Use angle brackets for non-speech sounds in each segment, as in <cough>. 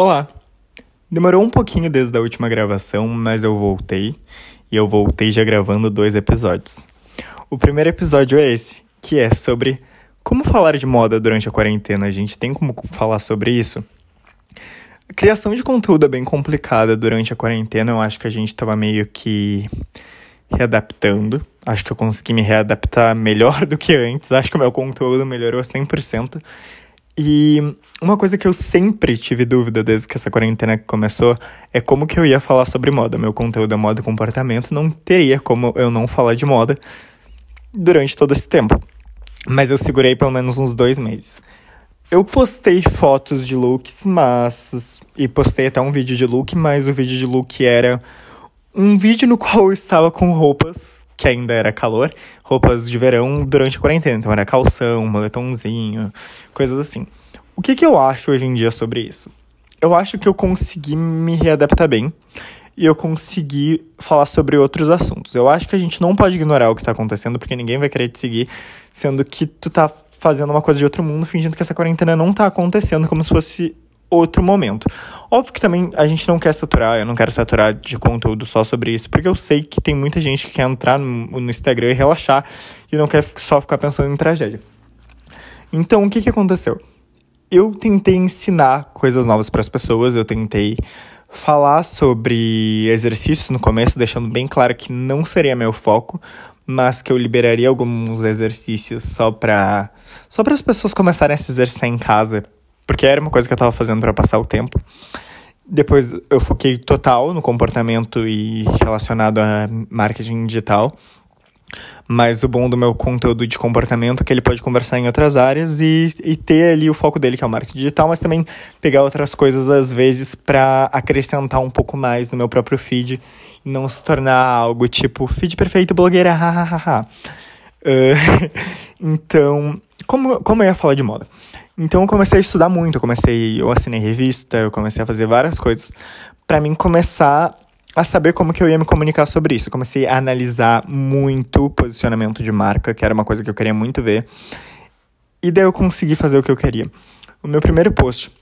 Olá! Demorou um pouquinho desde a última gravação, mas eu voltei. E eu voltei já gravando dois episódios. O primeiro episódio é esse, que é sobre como falar de moda durante a quarentena. A gente tem como falar sobre isso? A criação de conteúdo é bem complicada durante a quarentena. Eu acho que a gente estava meio que readaptando. Acho que eu consegui me readaptar melhor <laughs> do que antes. Acho que o meu conteúdo melhorou 100%. E uma coisa que eu sempre tive dúvida desde que essa quarentena começou é como que eu ia falar sobre moda. Meu conteúdo é moda e comportamento, não teria como eu não falar de moda durante todo esse tempo. Mas eu segurei pelo menos uns dois meses. Eu postei fotos de looks, mas. E postei até um vídeo de look, mas o vídeo de look era um vídeo no qual eu estava com roupas, que ainda era calor, roupas de verão durante a quarentena. Então era calção, moletomzinho, coisas assim. O que, que eu acho hoje em dia sobre isso? Eu acho que eu consegui me readaptar bem e eu consegui falar sobre outros assuntos. Eu acho que a gente não pode ignorar o que tá acontecendo, porque ninguém vai querer te seguir, sendo que tu tá fazendo uma coisa de outro mundo, fingindo que essa quarentena não tá acontecendo, como se fosse outro momento. Óbvio que também a gente não quer saturar, eu não quero saturar de conteúdo só sobre isso, porque eu sei que tem muita gente que quer entrar no, no Instagram e relaxar e não quer só ficar pensando em tragédia. Então, o que, que aconteceu? Eu tentei ensinar coisas novas para as pessoas, eu tentei falar sobre exercícios no começo, deixando bem claro que não seria meu foco, mas que eu liberaria alguns exercícios só para só para as pessoas começarem a se exercitar em casa porque era uma coisa que eu estava fazendo para passar o tempo. Depois eu foquei total no comportamento e relacionado a marketing digital. Mas o bom do meu conteúdo de comportamento é que ele pode conversar em outras áreas e, e ter ali o foco dele, que é o marketing digital, mas também pegar outras coisas às vezes para acrescentar um pouco mais no meu próprio feed e não se tornar algo tipo feed perfeito blogueira, <laughs> hahaha. uh, <laughs> então, como, como eu ia falar de moda? Então eu comecei a estudar muito, eu comecei, eu assinei revista, eu comecei a fazer várias coisas para mim começar a saber como que eu ia me comunicar sobre isso. Eu comecei a analisar muito posicionamento de marca, que era uma coisa que eu queria muito ver. E daí eu consegui fazer o que eu queria. O meu primeiro post,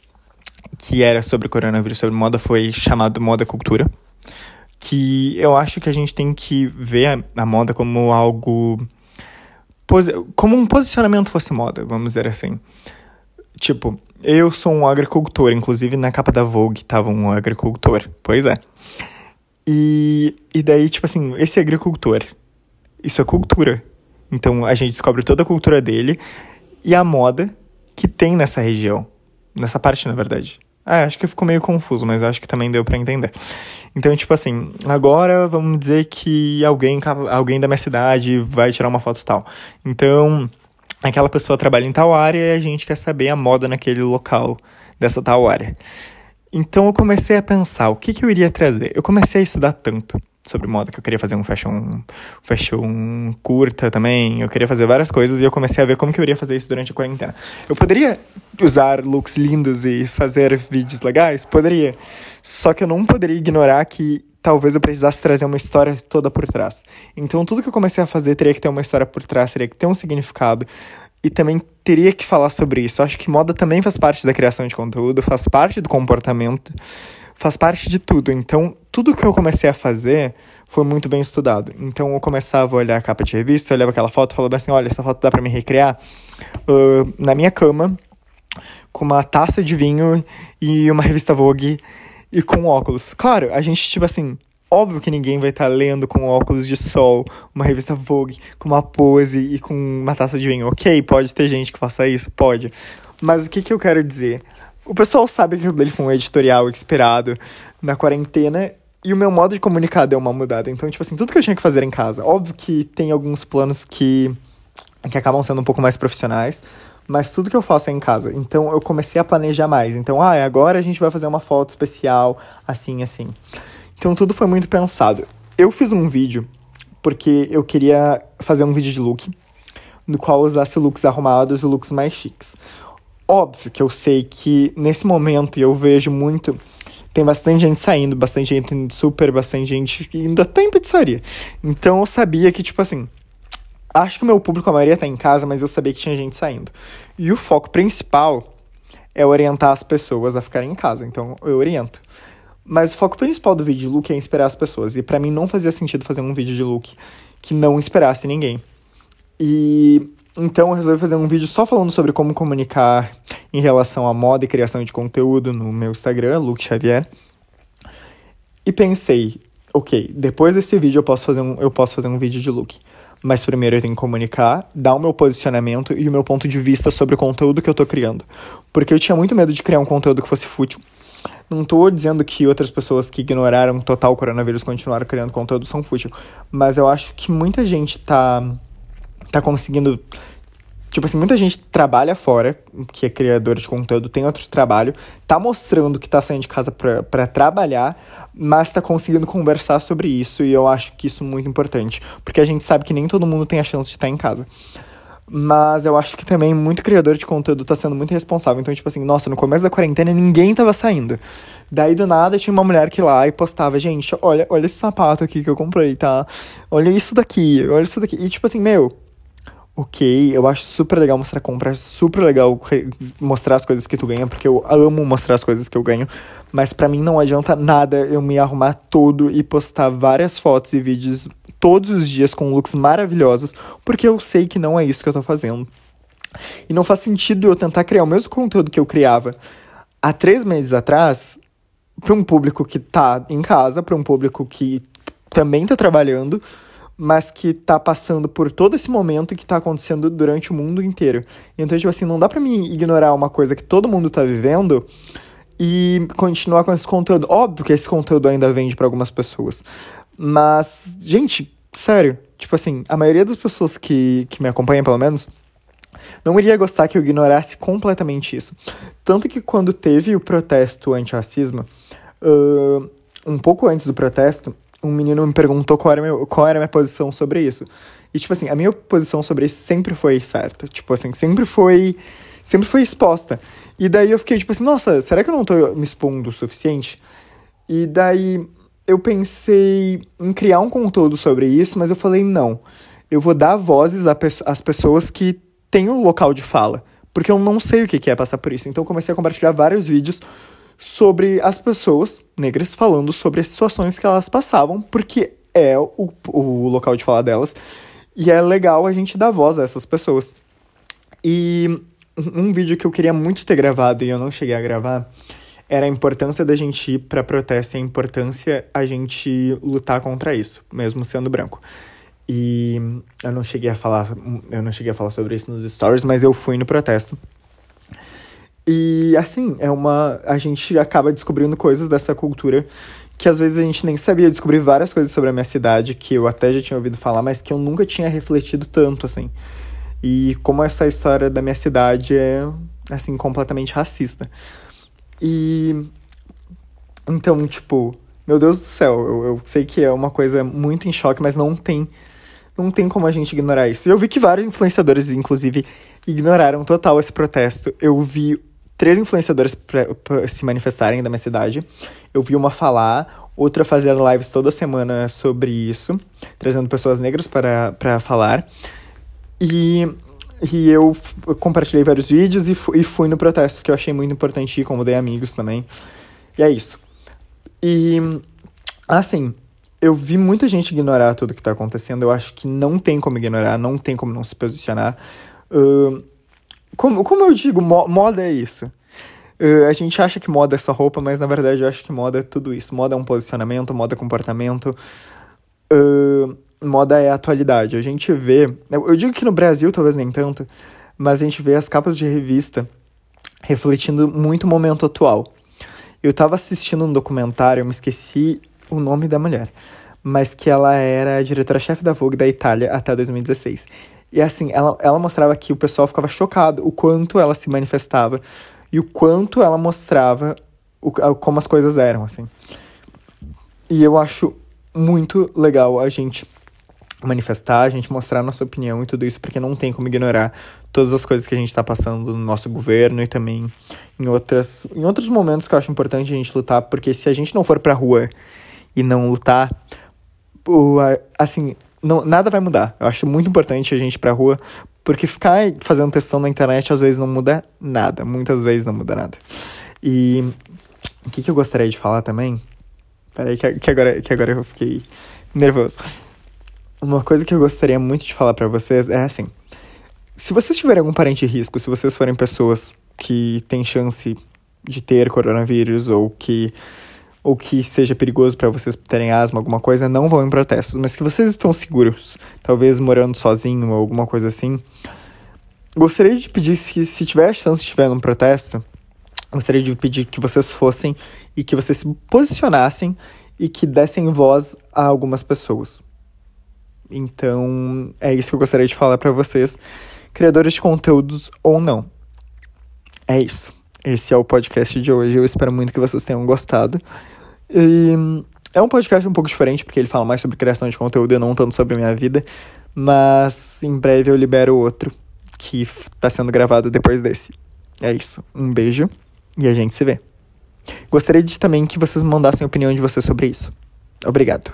que era sobre coronavírus, sobre moda, foi chamado Moda Cultura. Que eu acho que a gente tem que ver a, a moda como algo. Como um posicionamento fosse moda, vamos dizer assim. Tipo, eu sou um agricultor, inclusive na capa da Vogue tava um agricultor. Pois é. E, e daí, tipo assim, esse agricultor, isso é cultura. Então a gente descobre toda a cultura dele e a moda que tem nessa região. Nessa parte, na verdade. Ah, acho que ficou meio confuso, mas acho que também deu para entender. Então, tipo assim, agora vamos dizer que alguém, alguém da minha cidade vai tirar uma foto tal. Então, aquela pessoa trabalha em tal área e a gente quer saber a moda naquele local dessa tal área. Então eu comecei a pensar o que, que eu iria trazer. Eu comecei a estudar tanto sobre moda que eu queria fazer um fashion, fashion curta também. Eu queria fazer várias coisas e eu comecei a ver como que eu iria fazer isso durante a quarentena. Eu poderia usar looks lindos e fazer vídeos legais? Poderia. Só que eu não poderia ignorar que talvez eu precisasse trazer uma história toda por trás. Então, tudo que eu comecei a fazer teria que ter uma história por trás, teria que ter um significado e também teria que falar sobre isso. Acho que moda também faz parte da criação de conteúdo, faz parte do comportamento, faz parte de tudo. Então, tudo que eu comecei a fazer foi muito bem estudado. Então, eu começava a olhar a capa de revista, olhava aquela foto falava assim: olha, essa foto dá para me recriar uh, na minha cama, com uma taça de vinho e uma revista Vogue e com óculos. Claro, a gente, tipo assim, óbvio que ninguém vai estar tá lendo com óculos de sol, uma revista Vogue, com uma pose e com uma taça de vinho. Ok, pode ter gente que faça isso, pode. Mas o que, que eu quero dizer? O pessoal sabe que dele foi um editorial inspirado na quarentena e o meu modo de comunicar deu uma mudada. Então, tipo assim, tudo que eu tinha que fazer em casa. Óbvio que tem alguns planos que, que acabam sendo um pouco mais profissionais, mas tudo que eu faço é em casa. Então eu comecei a planejar mais. Então, ah, agora a gente vai fazer uma foto especial, assim, assim. Então tudo foi muito pensado. Eu fiz um vídeo porque eu queria fazer um vídeo de look, no qual usasse looks arrumados e looks mais chiques. Óbvio que eu sei que nesse momento eu vejo muito. Tem bastante gente saindo, bastante gente indo super, bastante gente indo até em pizzaria. Então eu sabia que, tipo assim, Acho que o meu público, a maioria tá em casa, mas eu sabia que tinha gente saindo. E o foco principal é orientar as pessoas a ficarem em casa, então eu oriento. Mas o foco principal do vídeo de look é inspirar as pessoas, e para mim não fazia sentido fazer um vídeo de look que não inspirasse ninguém. E então eu resolvi fazer um vídeo só falando sobre como comunicar em relação à moda e criação de conteúdo no meu Instagram, Luke Xavier. E pensei, ok, depois desse vídeo eu posso fazer um, eu posso fazer um vídeo de look. Mas primeiro eu tenho que comunicar, dar o meu posicionamento e o meu ponto de vista sobre o conteúdo que eu tô criando. Porque eu tinha muito medo de criar um conteúdo que fosse fútil. Não tô dizendo que outras pessoas que ignoraram total o coronavírus continuaram criando conteúdo são fútil. Mas eu acho que muita gente tá tá conseguindo. Tipo assim, muita gente trabalha fora, que é criador de conteúdo, tem outro trabalho, tá mostrando que tá saindo de casa para trabalhar, mas tá conseguindo conversar sobre isso, e eu acho que isso é muito importante, porque a gente sabe que nem todo mundo tem a chance de estar em casa. Mas eu acho que também muito criador de conteúdo tá sendo muito responsável. Então, tipo assim, nossa, no começo da quarentena ninguém tava saindo. Daí do nada tinha uma mulher que lá e postava, gente, olha, olha esse sapato aqui que eu comprei, tá? Olha isso daqui, olha isso daqui. E tipo assim, meu, ok, eu acho super legal mostrar compra, super legal mostrar as coisas que tu ganha, porque eu amo mostrar as coisas que eu ganho, mas para mim não adianta nada eu me arrumar todo e postar várias fotos e vídeos todos os dias com looks maravilhosos, porque eu sei que não é isso que eu tô fazendo. E não faz sentido eu tentar criar o mesmo conteúdo que eu criava há três meses atrás para um público que tá em casa, para um público que também tá trabalhando, mas que tá passando por todo esse momento que tá acontecendo durante o mundo inteiro. Então, tipo assim, não dá pra mim ignorar uma coisa que todo mundo tá vivendo e continuar com esse conteúdo. Óbvio que esse conteúdo ainda vende para algumas pessoas. Mas, gente, sério, tipo assim, a maioria das pessoas que, que me acompanham, pelo menos, não iria gostar que eu ignorasse completamente isso. Tanto que quando teve o protesto anti-racismo, uh, um pouco antes do protesto, um menino me perguntou qual era, meu, qual era a minha posição sobre isso. E, tipo assim, a minha posição sobre isso sempre foi certa. Tipo assim, sempre foi. Sempre foi exposta. E daí eu fiquei, tipo assim, nossa, será que eu não tô me expondo o suficiente? E daí eu pensei em criar um conteúdo sobre isso, mas eu falei, não. Eu vou dar vozes às pessoas que têm o um local de fala. Porque eu não sei o que é passar por isso. Então eu comecei a compartilhar vários vídeos sobre as pessoas negras falando sobre as situações que elas passavam, porque é o, o local de falar delas. E é legal a gente dar voz a essas pessoas. E um vídeo que eu queria muito ter gravado e eu não cheguei a gravar era a importância da gente ir para protesto e a importância a gente lutar contra isso, mesmo sendo branco. E eu não cheguei a falar, eu não cheguei a falar sobre isso nos stories, mas eu fui no protesto. E assim, é uma. A gente acaba descobrindo coisas dessa cultura que às vezes a gente nem sabia. descobrir várias coisas sobre a minha cidade que eu até já tinha ouvido falar, mas que eu nunca tinha refletido tanto, assim. E como essa história da minha cidade é, assim, completamente racista. E. Então, tipo, meu Deus do céu, eu, eu sei que é uma coisa muito em choque, mas não tem. Não tem como a gente ignorar isso. Eu vi que vários influenciadores, inclusive, ignoraram total esse protesto. Eu vi três influenciadores se manifestarem da minha cidade. Eu vi uma falar, outra fazer lives toda semana sobre isso, trazendo pessoas negras para, para falar. E, e eu compartilhei vários vídeos e, fui, e fui no protesto, que eu achei muito importante ir, convidei amigos também. E é isso. E, assim, eu vi muita gente ignorar tudo que está acontecendo. Eu acho que não tem como ignorar, não tem como não se posicionar. Uh, como, como eu digo, mo moda é isso. Uh, a gente acha que moda é só roupa, mas na verdade eu acho que moda é tudo isso. Moda é um posicionamento, moda é comportamento. Uh, moda é atualidade. A gente vê. Eu, eu digo que no Brasil talvez nem tanto, mas a gente vê as capas de revista refletindo muito o momento atual. Eu tava assistindo um documentário, eu me esqueci o nome da mulher, mas que ela era diretora-chefe da Vogue da Itália até 2016. E assim, ela, ela mostrava que o pessoal ficava chocado o quanto ela se manifestava e o quanto ela mostrava o, como as coisas eram, assim. E eu acho muito legal a gente manifestar, a gente mostrar a nossa opinião e tudo isso, porque não tem como ignorar todas as coisas que a gente está passando no nosso governo e também em, outras, em outros momentos que eu acho importante a gente lutar, porque se a gente não for pra rua e não lutar, assim, não, nada vai mudar. Eu acho muito importante a gente ir pra rua Porque ficar fazendo textão na internet às vezes não muda nada. Muitas vezes não muda nada. E o que, que eu gostaria de falar também? Peraí, que, que, agora, que agora eu fiquei nervoso. Uma coisa que eu gostaria muito de falar para vocês é assim: se vocês tiverem algum parente de risco, se vocês forem pessoas que têm chance de ter coronavírus ou que ou que seja perigoso para vocês terem asma, alguma coisa, não vão em protestos. Mas que vocês estão seguros, talvez morando sozinho ou alguma coisa assim, gostaria de pedir, se, se tiver a chance de estiver num protesto, gostaria de pedir que vocês fossem e que vocês se posicionassem e que dessem voz a algumas pessoas. Então, é isso que eu gostaria de falar para vocês, criadores de conteúdos ou não. É isso. Esse é o podcast de hoje. Eu espero muito que vocês tenham gostado. E é um podcast um pouco diferente, porque ele fala mais sobre criação de conteúdo e não tanto sobre minha vida. Mas em breve eu libero outro que está sendo gravado depois desse. É isso. Um beijo e a gente se vê. Gostaria de também que vocês mandassem a opinião de vocês sobre isso. Obrigado.